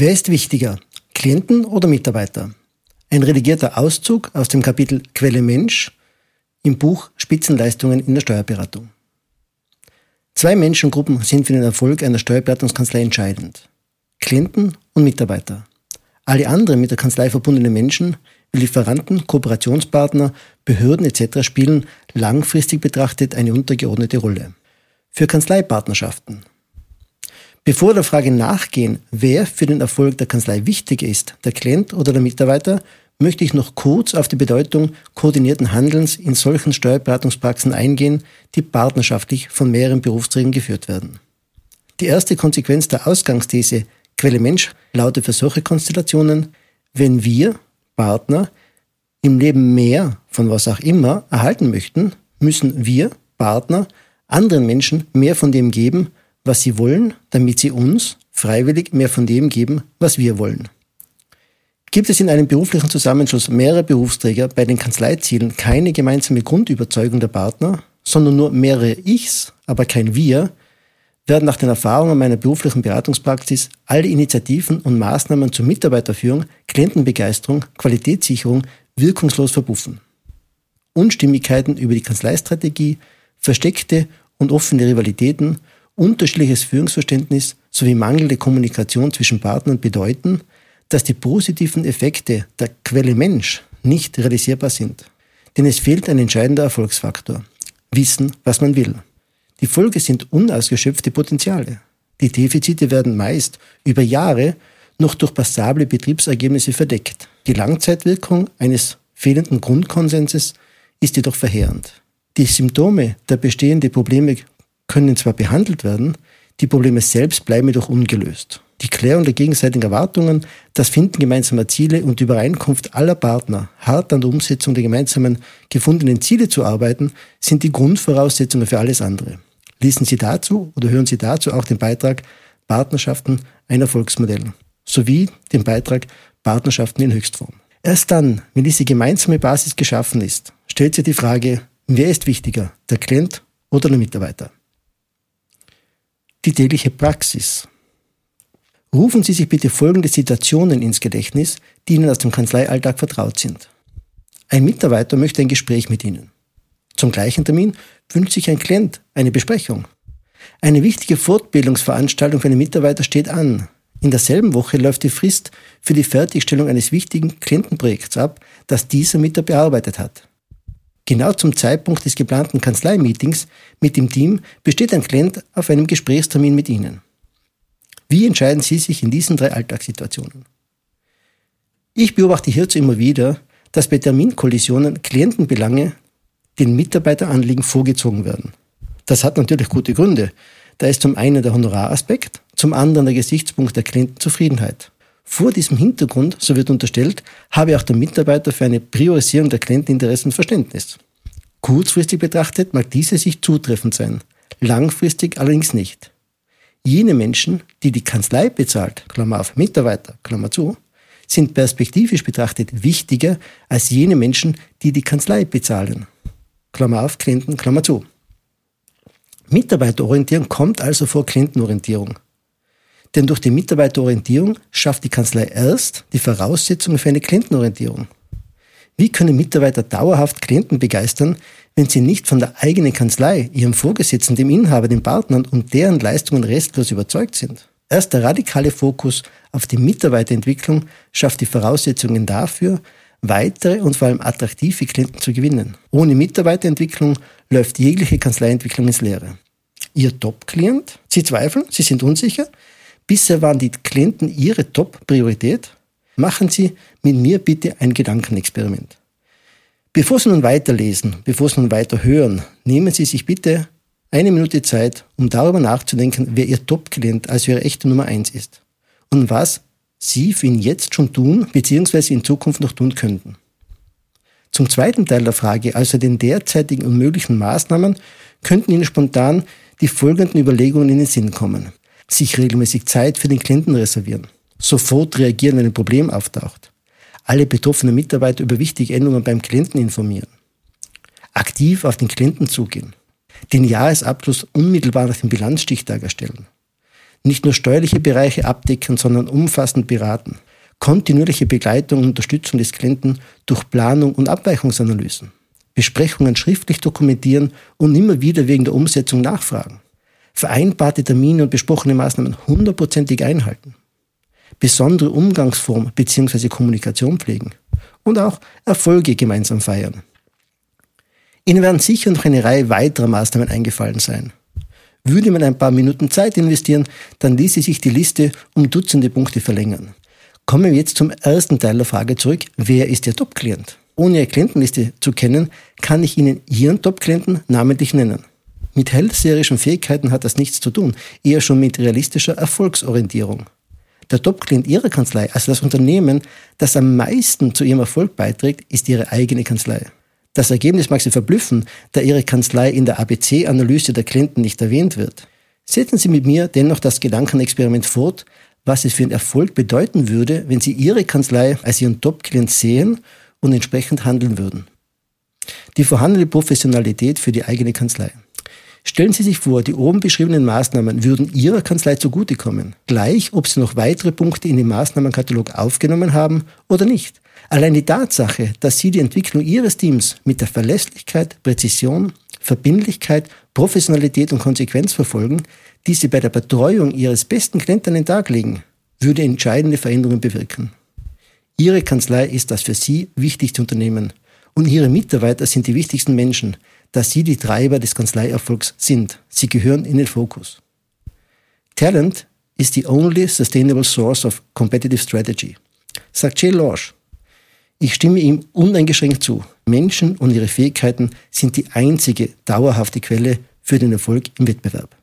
Wer ist wichtiger, Klienten oder Mitarbeiter? Ein redigierter Auszug aus dem Kapitel Quelle Mensch im Buch Spitzenleistungen in der Steuerberatung. Zwei Menschengruppen sind für den Erfolg einer Steuerberatungskanzlei entscheidend. Klienten und Mitarbeiter. Alle anderen mit der Kanzlei verbundenen Menschen, Lieferanten, Kooperationspartner, Behörden etc. spielen langfristig betrachtet eine untergeordnete Rolle. Für Kanzleipartnerschaften. Bevor der Frage nachgehen, wer für den Erfolg der Kanzlei wichtiger ist, der Klient oder der Mitarbeiter, möchte ich noch kurz auf die Bedeutung koordinierten Handelns in solchen Steuerberatungspraxen eingehen, die partnerschaftlich von mehreren Berufsträgern geführt werden. Die erste Konsequenz der Ausgangsthese Quelle Mensch lautet für solche Konstellationen, wenn wir, Partner, im Leben mehr von was auch immer erhalten möchten, müssen wir, Partner, anderen Menschen mehr von dem geben, was sie wollen, damit sie uns freiwillig mehr von dem geben, was wir wollen. Gibt es in einem beruflichen Zusammenschluss mehrerer Berufsträger bei den Kanzleizielen keine gemeinsame Grundüberzeugung der Partner, sondern nur mehrere Ichs, aber kein Wir, werden nach den Erfahrungen meiner beruflichen Beratungspraxis alle Initiativen und Maßnahmen zur Mitarbeiterführung, Klientenbegeisterung, Qualitätssicherung wirkungslos verbuffen. Unstimmigkeiten über die Kanzleistrategie, versteckte und offene Rivalitäten, unterschiedliches Führungsverständnis sowie mangelnde Kommunikation zwischen Partnern bedeuten, dass die positiven Effekte der Quelle Mensch nicht realisierbar sind. Denn es fehlt ein entscheidender Erfolgsfaktor. Wissen, was man will. Die Folge sind unausgeschöpfte Potenziale. Die Defizite werden meist über Jahre noch durch passable Betriebsergebnisse verdeckt. Die Langzeitwirkung eines fehlenden Grundkonsenses ist jedoch verheerend. Die Symptome der bestehenden Probleme können zwar behandelt werden, die Probleme selbst bleiben jedoch ungelöst. Die Klärung der gegenseitigen Erwartungen, das Finden gemeinsamer Ziele und die Übereinkunft aller Partner, hart an der Umsetzung der gemeinsamen gefundenen Ziele zu arbeiten, sind die Grundvoraussetzungen für alles andere. Lesen Sie dazu oder hören Sie dazu auch den Beitrag Partnerschaften ein Erfolgsmodell sowie den Beitrag Partnerschaften in Höchstform. Erst dann, wenn diese gemeinsame Basis geschaffen ist, stellt sich die Frage, wer ist wichtiger, der Klient oder der Mitarbeiter? Die tägliche Praxis. Rufen Sie sich bitte folgende Situationen ins Gedächtnis, die Ihnen aus dem Kanzleialltag vertraut sind. Ein Mitarbeiter möchte ein Gespräch mit Ihnen. Zum gleichen Termin wünscht sich ein Klient eine Besprechung. Eine wichtige Fortbildungsveranstaltung für einen Mitarbeiter steht an. In derselben Woche läuft die Frist für die Fertigstellung eines wichtigen Klientenprojekts ab, das dieser Mitarbeiter bearbeitet hat. Genau zum Zeitpunkt des geplanten Kanzleimeetings mit dem Team besteht ein Klient auf einem Gesprächstermin mit Ihnen. Wie entscheiden Sie sich in diesen drei Alltagssituationen? Ich beobachte hierzu immer wieder, dass bei Terminkollisionen Klientenbelange den Mitarbeiteranliegen vorgezogen werden. Das hat natürlich gute Gründe. Da ist zum einen der Honoraraspekt, zum anderen der Gesichtspunkt der Klientenzufriedenheit. Vor diesem Hintergrund, so wird unterstellt, habe auch der Mitarbeiter für eine Priorisierung der Klienteninteressen Verständnis. Kurzfristig betrachtet mag diese sich zutreffend sein, langfristig allerdings nicht. Jene Menschen, die die Kanzlei bezahlt, Klammer auf Mitarbeiter, Klammer zu, sind perspektivisch betrachtet wichtiger als jene Menschen, die die Kanzlei bezahlen. Klammer auf, Klienten, Klammer zu. Mitarbeiterorientierung kommt also vor Klientenorientierung. Denn durch die Mitarbeiterorientierung schafft die Kanzlei erst die Voraussetzungen für eine Klientenorientierung. Wie können Mitarbeiter dauerhaft Klienten begeistern, wenn sie nicht von der eigenen Kanzlei, ihrem Vorgesetzten, dem Inhaber, den Partnern und deren Leistungen restlos überzeugt sind? Erst der radikale Fokus auf die Mitarbeiterentwicklung schafft die Voraussetzungen dafür, weitere und vor allem attraktive Klienten zu gewinnen. Ohne Mitarbeiterentwicklung läuft jegliche Kanzleientwicklung ins Leere. Ihr Top-Klient? Sie zweifeln? Sie sind unsicher? Bisher waren die Klienten Ihre Top-Priorität? Machen Sie mit mir bitte ein Gedankenexperiment. Bevor Sie nun weiterlesen, bevor Sie nun weiter hören, nehmen Sie sich bitte eine Minute Zeit, um darüber nachzudenken, wer Ihr Top-Klient, also Ihre echte Nummer eins ist. Und was Sie für ihn jetzt schon tun, beziehungsweise in Zukunft noch tun könnten. Zum zweiten Teil der Frage, also den derzeitigen und möglichen Maßnahmen, könnten Ihnen spontan die folgenden Überlegungen in den Sinn kommen. Sich regelmäßig Zeit für den Klienten reservieren. Sofort reagieren, wenn ein Problem auftaucht. Alle betroffenen Mitarbeiter über wichtige Änderungen beim Klienten informieren. Aktiv auf den Klienten zugehen. Den Jahresabschluss unmittelbar nach dem Bilanzstichtag erstellen nicht nur steuerliche Bereiche abdecken, sondern umfassend beraten. Kontinuierliche Begleitung und Unterstützung des Klienten durch Planung und Abweichungsanalysen. Besprechungen schriftlich dokumentieren und immer wieder wegen der Umsetzung nachfragen. Vereinbarte Termine und besprochene Maßnahmen hundertprozentig einhalten. Besondere Umgangsform bzw. Kommunikation pflegen. Und auch Erfolge gemeinsam feiern. Ihnen werden sicher noch eine Reihe weiterer Maßnahmen eingefallen sein. Würde man ein paar Minuten Zeit investieren, dann ließe sich die Liste um Dutzende Punkte verlängern. Kommen wir jetzt zum ersten Teil der Frage zurück. Wer ist Ihr Top-Klient? Ohne Ihre Klientenliste zu kennen, kann ich Ihnen Ihren Top-Klienten namentlich nennen. Mit hellseherischen Fähigkeiten hat das nichts zu tun, eher schon mit realistischer Erfolgsorientierung. Der Top-Klient Ihrer Kanzlei, also das Unternehmen, das am meisten zu Ihrem Erfolg beiträgt, ist Ihre eigene Kanzlei. Das Ergebnis mag Sie verblüffen, da Ihre Kanzlei in der ABC-Analyse der Klienten nicht erwähnt wird. Setzen Sie mit mir dennoch das Gedankenexperiment fort, was es für einen Erfolg bedeuten würde, wenn Sie Ihre Kanzlei als Ihren Top-Klient sehen und entsprechend handeln würden. Die vorhandene Professionalität für die eigene Kanzlei. Stellen Sie sich vor, die oben beschriebenen Maßnahmen würden Ihrer Kanzlei zugutekommen, gleich ob Sie noch weitere Punkte in den Maßnahmenkatalog aufgenommen haben oder nicht. Allein die Tatsache, dass Sie die Entwicklung Ihres Teams mit der Verlässlichkeit, Präzision, Verbindlichkeit, Professionalität und Konsequenz verfolgen, die Sie bei der Betreuung Ihres besten Klienten an den Tag legen, würde entscheidende Veränderungen bewirken. Ihre Kanzlei ist das für Sie wichtigste Unternehmen und Ihre Mitarbeiter sind die wichtigsten Menschen, da Sie die Treiber des Kanzleierfolgs sind. Sie gehören in den Fokus. Talent is the only sustainable source of competitive strategy, sagt Jay Lorsch. Ich stimme ihm uneingeschränkt zu. Menschen und ihre Fähigkeiten sind die einzige dauerhafte Quelle für den Erfolg im Wettbewerb.